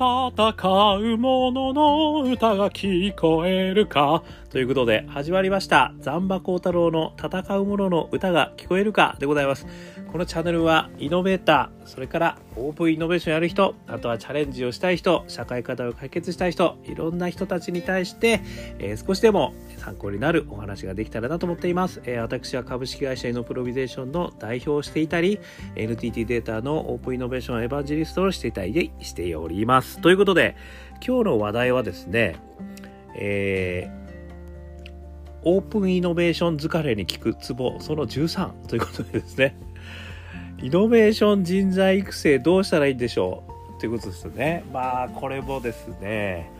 戦う者の歌が聞こえるか？ということで始まりました。ザンバコウタロウの戦う者の歌が聞こえるかでございます。このチャンネルはイノベーターそれからオープンイノベーションやる人あとはチャレンジをしたい人社会課題を解決したい人いろんな人たちに対して、えー、少しでも参考になるお話ができたらなと思っています、えー、私は株式会社イノプロビゼーションの代表をしていたり NTT データのオープンイノベーションエヴァンジリストをしていたりしております。ということで今日の話題はですねえーオープンイノベーション疲れに効くツボその13ということでですね。イノベーション人材育成どうしたらいいんでしょう？ということですよね。まあこれもですね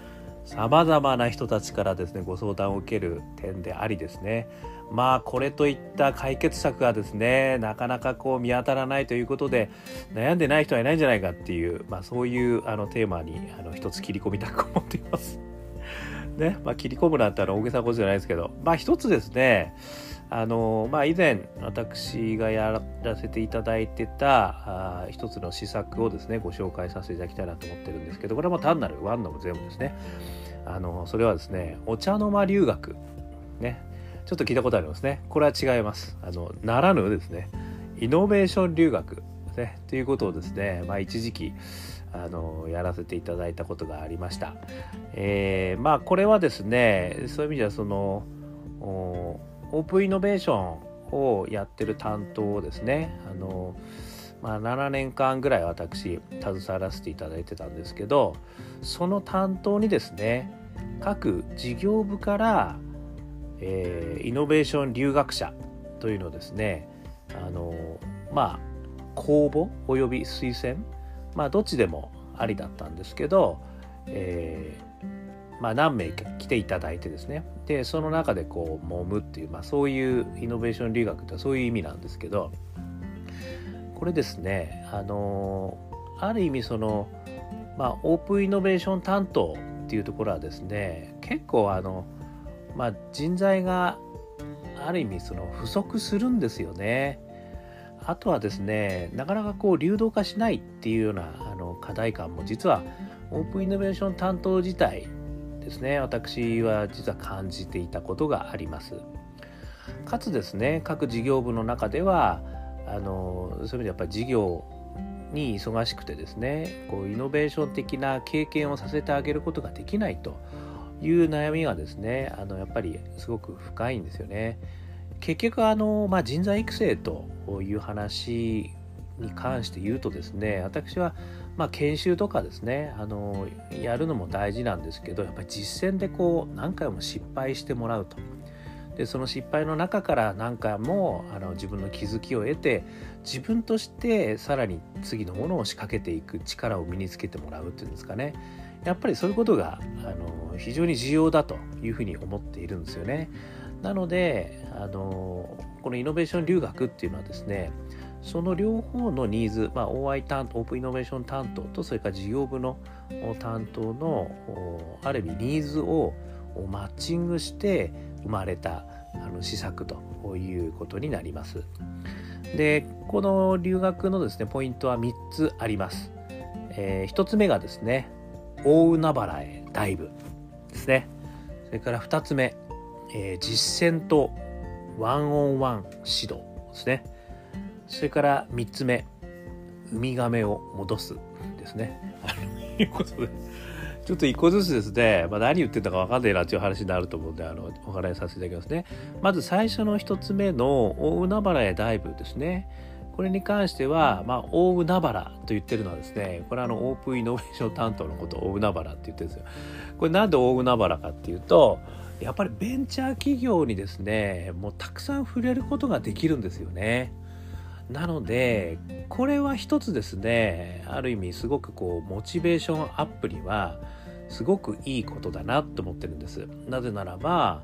さまざまな人たちからですねご相談を受ける点でありですね。まあこれといった解決策がですねなかなかこう見当たらないということで悩んでない人はいないんじゃないかっていう、まあ、そういうあのテーマにあの一つ切り込みたく思っています。ね。まあ、切り込むなんてあの大げさなことじゃないですけど。まあ一つですねあのまあ以前私がやらせていただいてたあ一つの施策をですねご紹介させていただきたいなと思ってるんですけどこれは単なるワンの全部ですね。あのそれはですねお茶の間留学。ね。ちょっと聞いたことありますね。これは違います。あのならぬですねイノベーション留学。ね。ということをですねまあ一時期あのやらせていただいたことがありました。えー、まあこれはですねそういう意味ではそのオープンイノベーションをやってる担当をですね。あの、まあ、7年間ぐらい私携わらせていただいてたんですけどその担当にですね各事業部から、えー、イノベーション留学者というのをですねあのまあ公募および推薦まあどっちでもありだったんですけど、えー、まあ、何名か来ていただいてですねでその中でこう揉むっていう、まあ、そういうイノベーション留学ってそういう意味なんですけどこれですねあのある意味その、まあ、オープンイノベーション担当っていうところはですね結構あの、まあ、人材がある意味その不足するんですよね。あとはですねなかなかこう流動化しないっていうようなあの課題感も実はオープンイノベーション担当自体ですね私は実は感じていたことがありますかつですね各事業部の中ではあのそういう意味でやっぱり事業に忙しくてですねこうイノベーション的な経験をさせてあげることができないという悩みがですねあのやっぱりすごく深いんですよね。結局あの、まあ、人材育成という話に関して言うとですね私はまあ研修とかですねあのやるのも大事なんですけどやっぱり実践でこう何回も失敗してもらうと。でその失敗の中から何回もあの自分の気づきを得て自分としてさらに次のものを仕掛けていく力を身につけてもらうっていうんですかねやっぱりそういうことがあの非常に重要だというふうに思っているんですよね。なのであのこのイノベーション留学っていうのはですねその両方のニーズ、まあ、OI 担当オープンイノベーション担当とそれから事業部の担当のある意味ニーズをマッチングして生まれたあの施策ということになります。でこの留学のですねポイントは3つあります。えー、1つ目がですね大海原へダイブですね。それから2つ目えー、実践とワンオンワン指導ですね。それから3つ目、ウミガメを戻すですね。ということで、ちょっと一個ずつですね、まあ、何言ってたか分かんないなっていう話になると思うんで、あの、お話しさせていただきますね。まず最初の1つ目の大海原へダイブですね。これに関しては、まあ、大海原と言ってるのはですね、これはあの、オープンイノベーション担当のことを大海原って言ってるんですよ。これなんで大海原かっていうと、やっぱりベンチャー企業にですねもうたくさん触れることができるんですよね。なのでこれは一つですねある意味すごくこうモチベーションアップにはすごくいいことだなと思ってるんです。なぜならば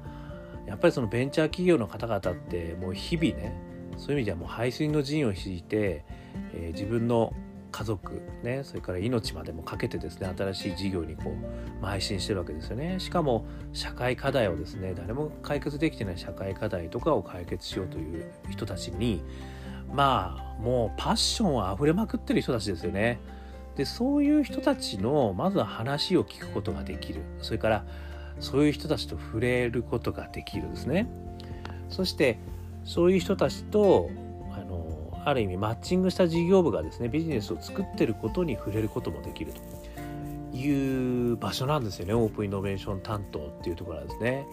やっぱりそのベンチャー企業の方々ってもう日々ねそういう意味ではもう排水の陣を敷いて、えー、自分の家族ねそれから命までもかけてですね新しい事業にこう邁進してるわけですよねしかも社会課題をですね誰も解決できてない社会課題とかを解決しようという人たちにまあもうパッションあふれまくってる人たちですよね。でそういう人たちのまずは話を聞くことができる。それからそういう人たちと触れることができるんですね。そしてそういう人たちとあのある意味マッチングした事業部がですねビジネスを作ってることに触れることもできると。いう場所なんですよね。オープンイノベーション担当っていうところはですね。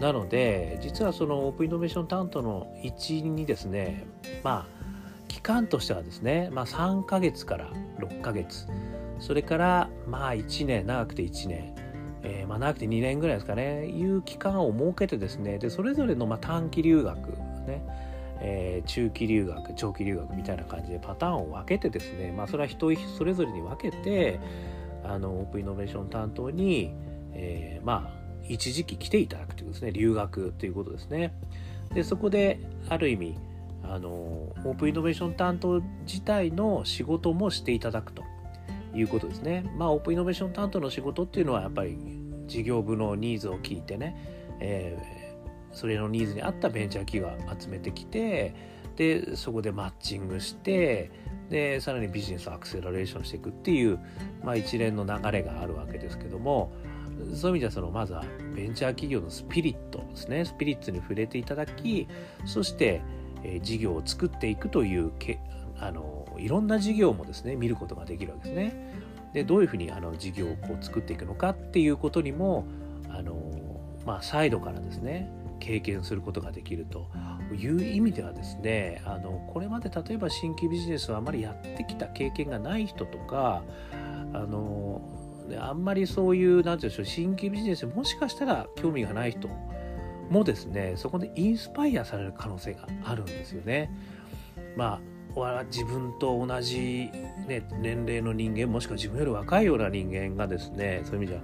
なので実はそのオープンイノベーション担当の一員にですねまあ期間としてはですね、まあ、3ヶ月から6ヶ月。それからまあ1年長くて1年、えー、まあ長くて2年ぐらいですかね。いう期間を設けてですねでそれぞれのまあ短期留学ね。えー、中期留学長期留学みたいな感じでパターンを分けてですねまあそれは人それぞれに分けてあのオープンイノベーション担当に、えー、まあ一時期来ていただくということですね留学ということですねでそこである意味あのオープンイノベーション担当自体の仕事もしていただくということですね。まあオープンイノベーション担当の仕事っていうのはやっぱり事業部のニーズを聞いてね、えー、それのニーズに合ったベンチャー企業を集めてきてでそこでマッチングしてでさらにビジネスをアクセラレーションしていくっていう、まあ、一連の流れがあるわけですけどもそういう意味ではそのまずはベンチャー企業のスピリットですねスピリッツに触れていただきそしてえ事業を作っていくというけあのいろんな事業もですね見ることができるわけですね。でどういうふうにあの事業をこう作っていくのかっていうことにもあの、まあ、サイドからですね経験することができるという意味ではですねあのこれまで例えば新規ビジネスをあまりやってきた経験がない人とかあのあんまりそういう何て言うんでしょう新規ビジネスもしかしたら興味がない人もですねそこでインスパイアされる可能性があるんですよね。まあ自分と同じ、ね、年齢の人間もしくは自分より若いような人間がですねそういう意味では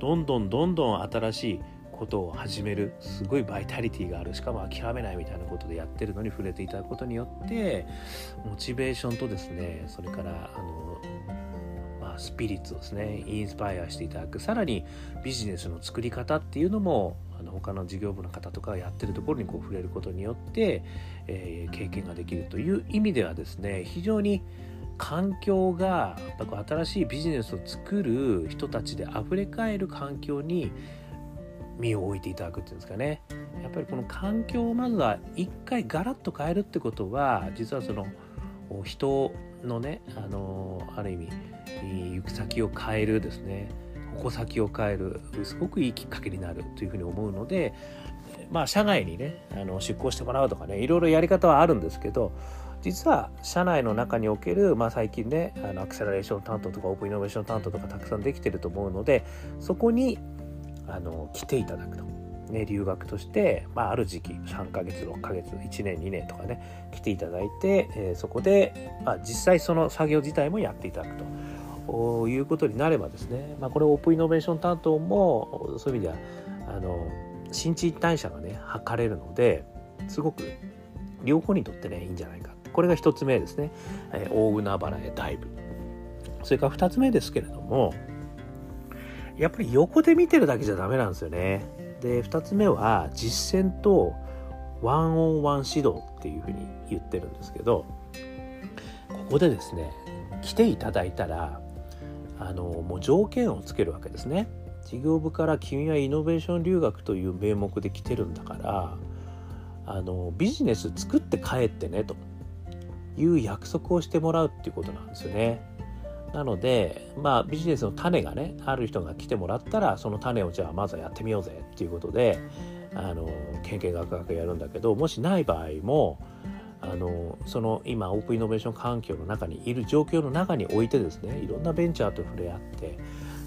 どんどんどんどん新しいことを始めるすごいバイタリティがあるしかも諦めないみたいなことでやってるのに触れていただくことによってモチベーションとですねそれからあの、まあ、スピリッツをですねインスパイアしていただくさらにビジネスの作り方っていうのもあの他の事業部の方とかがやってるところにこう触れることによって、えー、経験ができるという意味ではですね非常に環境がやっぱ新しいビジネスを作る人たちであふれかえる環境に身を置いていただくっていうんですかね。やっぱりこの環境をまずは一回ガラッと変えるってことは実はその人のねあのある意味行く先を変えるですね。矛先を変えるすごくいいきっかけになるというふうに思うのでまあ社内にねあの出向してもらうとかねいろいろやり方はあるんですけど実は社内の中における、まあ、最近ねあのアクセラレーション担当とかオープンイノベーション担当とかたくさんできてると思うのでそこにあの来ていただくと。ね、留学として、まあ、ある時期3ヶ月6ヶ月1年2年とかね来ていただいて、えー、そこで、まあ、実際その作業自体もやっていただくと。いうことになればですね、まあ、これオープンイノベーション担当もそういう意味ではあの新陳代謝がね測れるのですごく両方にとってねいいんじゃないかこれが1つ目ですね、えー、大海原へダイブそれから2つ目ですけれどもやっぱり横で見てるだけじゃダメなんですよねで2つ目は実践とワンオンワン指導っていうふうに言ってるんですけどここでですね来ていただいたらあのもう条件をつけるわけですね。事業部から君はイノベーション留学という名目で来てるんだからあのビジネス作って帰ってねという約束をしてもらうっていうことなんですよね。なのでまあビジネスの種がねある人が来てもらったらその種をじゃあまずはやってみようぜっていうことであの研究学学やるんだけどもしない場合もあのその今オープンイノベーション環境の中にいる状況の中においてですねいろんなベンチャーと触れ合って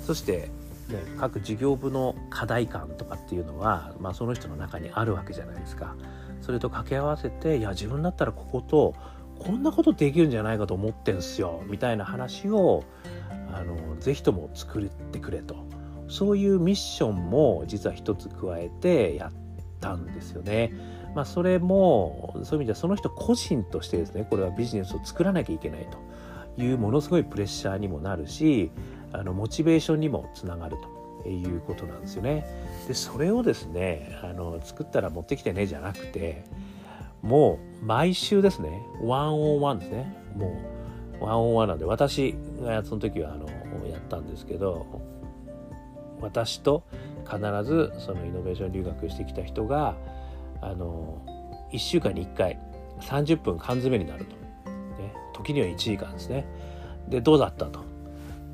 そして、ね、各事業部の課題感とかっていうのは、まあ、その人の中にあるわけじゃないですか。それと掛け合わせていや自分だったらこことこんなことできるんじゃないかと思ってんすよみたいな話をあのぜひとも作ってくれとそういうミッションも実は一つ加えてやったんですよね。まあ、それもそういう意味ではその人個人としてですねこれはビジネスを作らなきゃいけないというものすごいプレッシャーにもなるしあのモチベーションにもつながるということなんですよね。でそれをですねあの作ったら持ってきてねじゃなくてもう毎週ですね。ワンオンワンですね。もうワンオンワンなんで私がその時はあのやったんですけど私と必ずそのイノベーション留学してきた人があの1週間に1回30分缶詰になると、ね、時には1時間ですね。でどうだったと、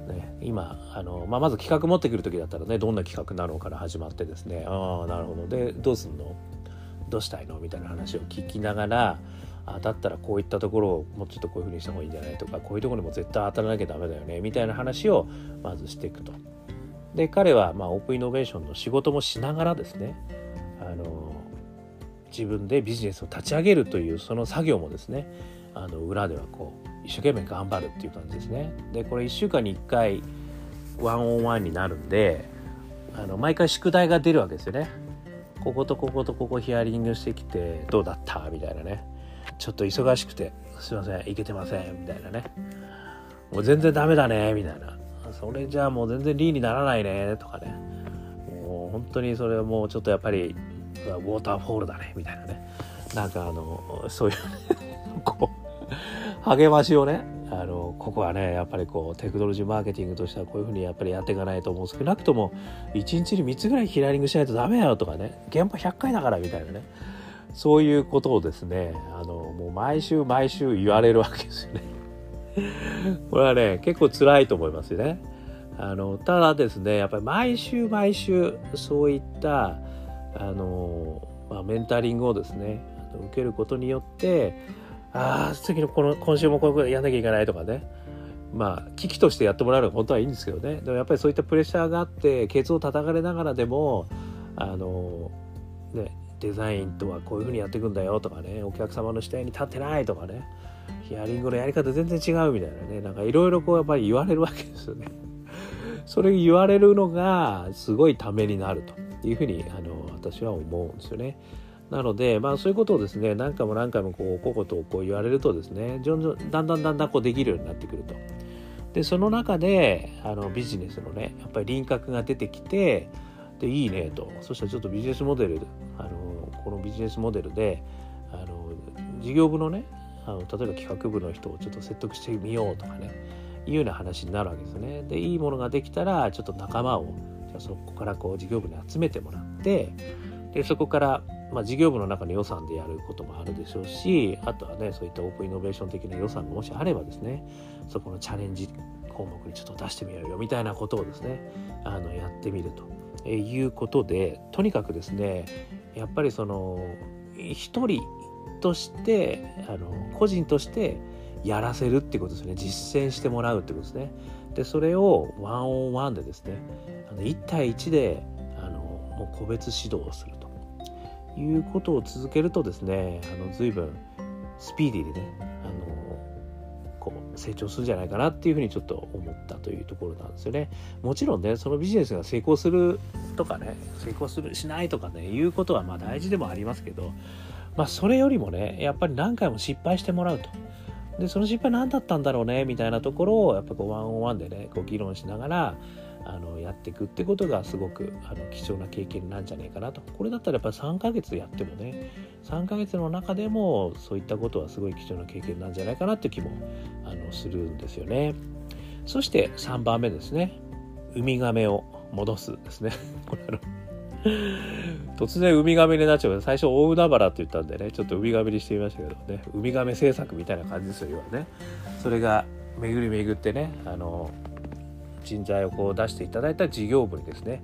ね、今あの、まあ、まず企画持ってくる時だったらねどんな企画なのから始まってですね。ああなるほど。でどうすんの？どうしたいの？みたいな話を聞きながらあだったらこういったところをもうちょっとこういうふうにした方がいいんじゃないとかこういうところにも絶対当たらなきゃダメだよねみたいな話をまずしていくと。で彼はまあオープンイノベーションの仕事もしながらですねあの自分でビジネスを立ち上げるというその作業もですねあの裏ではこう一生懸命頑張るっていう感じですね。でこれ1週間に1回ワンオンワンになるんであの毎回宿題が出るわけですよね。こことこことここヒアリングしてきてどうだった？みたいなね。ちょっと忙しくてすいませんいけてませんみたいなね。もう全然ダメだねみたいな。それじゃあもう全然リーにならないねとかね。もう本当にそれはもうちょっとやっぱりウォーターフォールだねみたいなね。なんかあのそういう こう励ましをねあのここはねやっぱりこうテクノロジーマーケティングとしてはこういうふうにやっぱりやっていかないともう少なくとも1日に3つぐらいヒラリングしないとダメだよとかね現場100回だからみたいなねそういうことをですねあのもう毎週毎週言われるわけですよね。これはね結構辛いと思いますよね。あのただですねやっぱり毎週毎週そういったあの、まあ、メンタリングをですね受けることによってああ次のこの今週もこういうことやんなきゃいけないとかねまあ危機としてやってもらうのが本当はいいんですけどねでもやっぱりそういったプレッシャーがあってケツを叩かれながらでもあのねデザインとはこういうふうにやっていくんだよとかねお客様の視点に立ってないとかねヒアリングのやり方全然違うみたいなねなんかいろいろこうやっぱり言われるわけですよね。それ言われるのがすごいためになるというふうにあの私は思うんですよね。なので、まあ、そういうことをですね何回も何回もこうこことこう言われるとですねだんだんだんだんだんこうできるようになってくると。でその中であのビジネスのねやっぱり輪郭が出てきてでいいねとそしたらちょっとビジネスモデルあのこのビジネスモデルであの事業部のねあの例えば企画部の人をちょっと説得してみようとかねいうような話になるわけですね。でいいものができたらちょっと仲間をじゃそこからこう事業部に集めてもらってでそこから、まあ、事業部の中の予算でやることもあるでしょうしあとはねそういったオープンイノベーション的な予算がもしあればですねそこのチャレンジ項目にちょっと出してみようよみたいなことをですねあのやってみるということでとにかくですねやっぱりその一人としてあの個人としてやらせるっていうことですね。実践してもらうってことですね。でそれをワンオンワンでですねあの1対1であのもう個別指導をする。いうことを続けるとですねあの随分スピーディーでねあのこう成長するんじゃないかなっていうふうにちょっと思ったというところなんですよね。もちろんねそのビジネスが成功するとかね成功するしないとかねいうことはまあ大事でもありますけどまあそれよりもねやっぱり何回も失敗してもらうと。でその失敗何だったんだろうねみたいなところをやっぱこうワンオンワンでねこう議論しながらあのやっていくってことがすごくあの貴重な経験なんじゃないかなと。これだったらやっぱり3ヶ月やってもね3ヶ月の中でもそういったことはすごい貴重な経験なんじゃないかなって気もあのするんですよね。そして3番目ですね。ウミガメを戻すですね。これあの突然ウミガメになっちゃう。最初大海原って言ったんでねちょっとウミガメにしてみましたけどね。ウミガメ製作みたいな感じですよ要はね。それが巡り巡ってねあの人材をこう出していただいた事業部にですね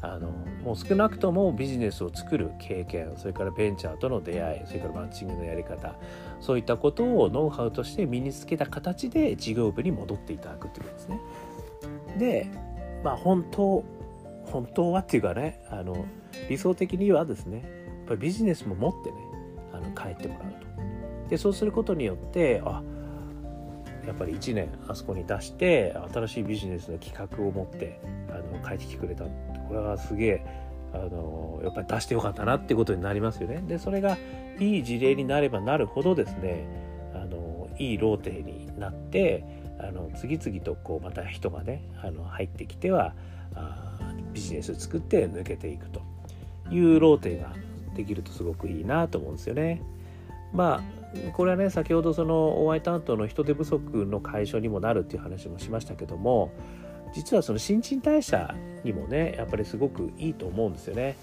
あのもう少なくともビジネスを作る経験それからベンチャーとの出会いそれからマッチングのやり方そういったことをノウハウとして身につけた形で事業部に戻っていただくっていうことですね。でまあ本当本当はっていうかねあの理想的にはですねやっぱりビジネスも持ってねあの帰ってもらうと。でそうすることによってあやっぱり1年あそこに出して新しいビジネスの企画を持ってあの帰ってきてくれたこれはすげえあのやっぱり出してよかったなってことになりますよね。でそれがいい事例になればなるほどですねあのいいローテになってあの次々とこうまた人がねあの入ってきてはあビジネス作って抜けていくというローテができるとすごくいいなと思うんですよね。まあこれはね先ほどその OI 担当の人手不足の解消にもなるっていう話もしましたけども実はその新陳代謝にもねやっぱりすごくいいと思うんですよね。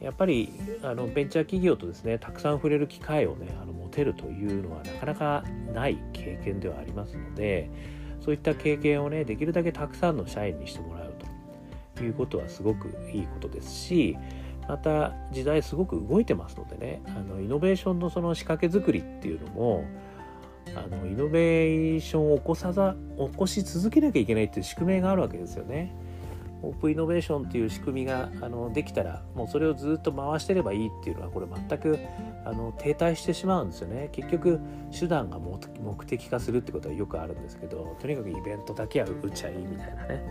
やっぱりあのベンチャー企業とですねたくさん触れる機会をねあの持てるというのはなかなかない経験ではありますのでそういった経験をねできるだけたくさんの社員にしてもらうということはすごくいいことですしまた時代すごく動いてますのでねあのイノベーションのその仕掛け作りっていうのもあのイノベーションを起こさざ起こし続けなきゃいけないっていう宿命があるわけですよね。オープンイノベーションっていう仕組みがあのできたらもうそれをずっと回してればいいっていうのはこれ全くあの停滞してしまうんですよね結局手段が目的化するってことはよくあるんですけどとにかくイベントだけは打っちゃいいみたいなね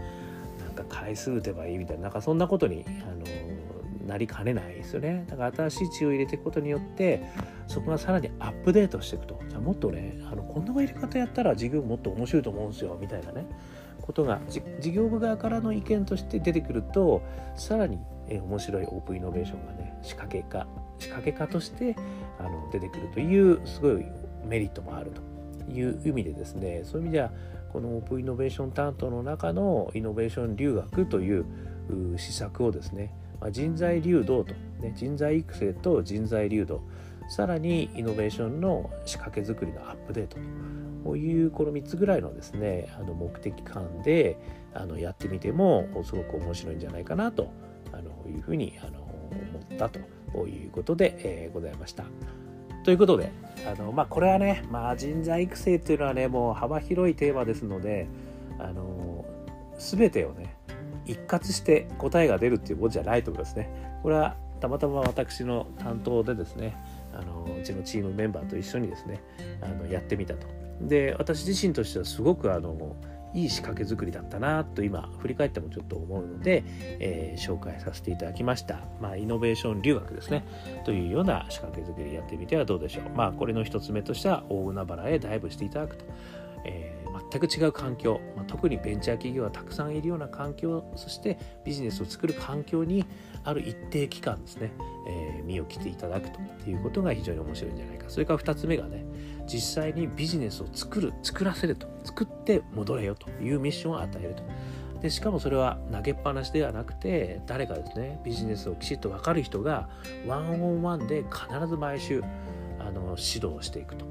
なんか回数打てばいいみたいななんかそんなことにあのなりかねないですよね。だから新しい血を入れていくことによってそこがさらにアップデートしていくと。じゃあもっとねあのこんなやり方やったら事業もっと面白いと思うんですよ。みたいなね。ことが事業部側からの意見として出てくるとさらに面白いオープンイノベーションがね仕掛け化仕掛け化としてあの出てくるというすごいメリットもあると。いう意味でですねそういう意味ではこのオープンイノベーション担当の中のイノベーション留学という施策をですねまあ人材流動と、ね、人材育成と人材流動さらにイノベーションの仕掛け作りのアップデートこういうこの3つぐらいのですねあの目的感であのやってみてもすごく面白いんじゃないかなとあのいうふうにあの思ったということで、えー、ございました。ということであの、まあ、これはね、まあ、人材育成っていうのはねもう幅広いテーマですのであの全てをね一括して答えが出るっていうもんじゃないと思いますね。これはたまたま私の担当でですねあのうちのチームメンバーと一緒にですねあのやってみたと。で私自身としてはすごくあのいい仕掛け作りだったなと今振り返ってもちょっと思うので、えー、紹介させていただきました、まあ、イノベーション留学ですね。というような仕掛け作りやってみてはどうでしょう。まあこれの一つ目としては大海原へダイブしていただくと、えー、全く違う環境、まあ、特にベンチャー企業がたくさんいるような環境そしてビジネスを作る環境にある一定期間ですね、えー、身を切っていただくということが非常に面白いんじゃないか。それから2つ目がね実際にビジネスを作る作らせると作って戻れよというミッションを与えると。でしかもそれは投げっぱなしではなくて誰かですねビジネスをきちっと分かる人がワンオンワンで必ず毎週あの指導していくと、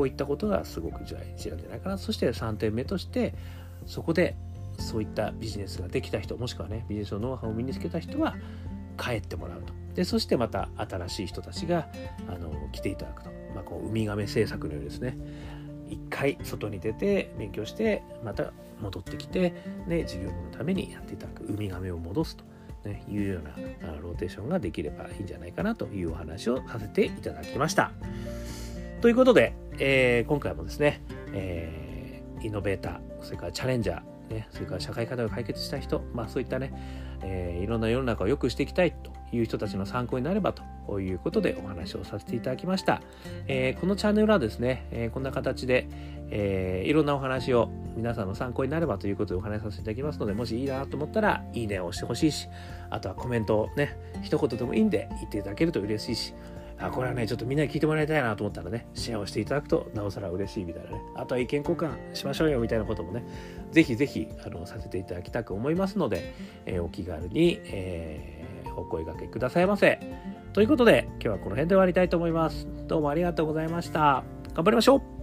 こういったことがすごく大事なんじゃないかな。そして3点目としてそこでそういったビジネスができた人もしくはねビジネスのノウハウを身につけた人は帰ってもらうと。でそしてまた新しい人たちがあの来ていただくと。まあ、こうウミガメ政策のようですね。一回外に出て勉強してまた戻ってきて、ね、事業部のためにやっていただくウミガメを戻すと、ね、いうようなローテーションができればいいんじゃないかなというお話をさせていただきました。ということで、えー、今回もですね、えー、イノベーターそれからチャレンジャー、ね、それから社会課題を解決した人、まあ、そういったね、えー、いろんな世の中を良くしていきたいという人たちの参考になればということでお話をさせていただきました。えー、このチャンネルはですね、えー、こんな形で、えー、いろんなお話を皆さんの参考になればということでお話しさせていただきますので、もしいいなと思ったら、いいねを押してほしいし、あとはコメントをね、一言でもいいんで言っていただけると嬉しいし、あ、これはね、ちょっとみんなに聞いてもらいたいなと思ったらね、シェアをしていただくとなおさら嬉しいみたいなね、あとは意見交換しましょうよみたいなこともね、ぜひぜひあのさせていただきたく思いますので、えー、お気軽に、えーお声がけくださいませ。ということで、今日はこの辺で終わりたいと思います。どうもありがとうございました。頑張りましょう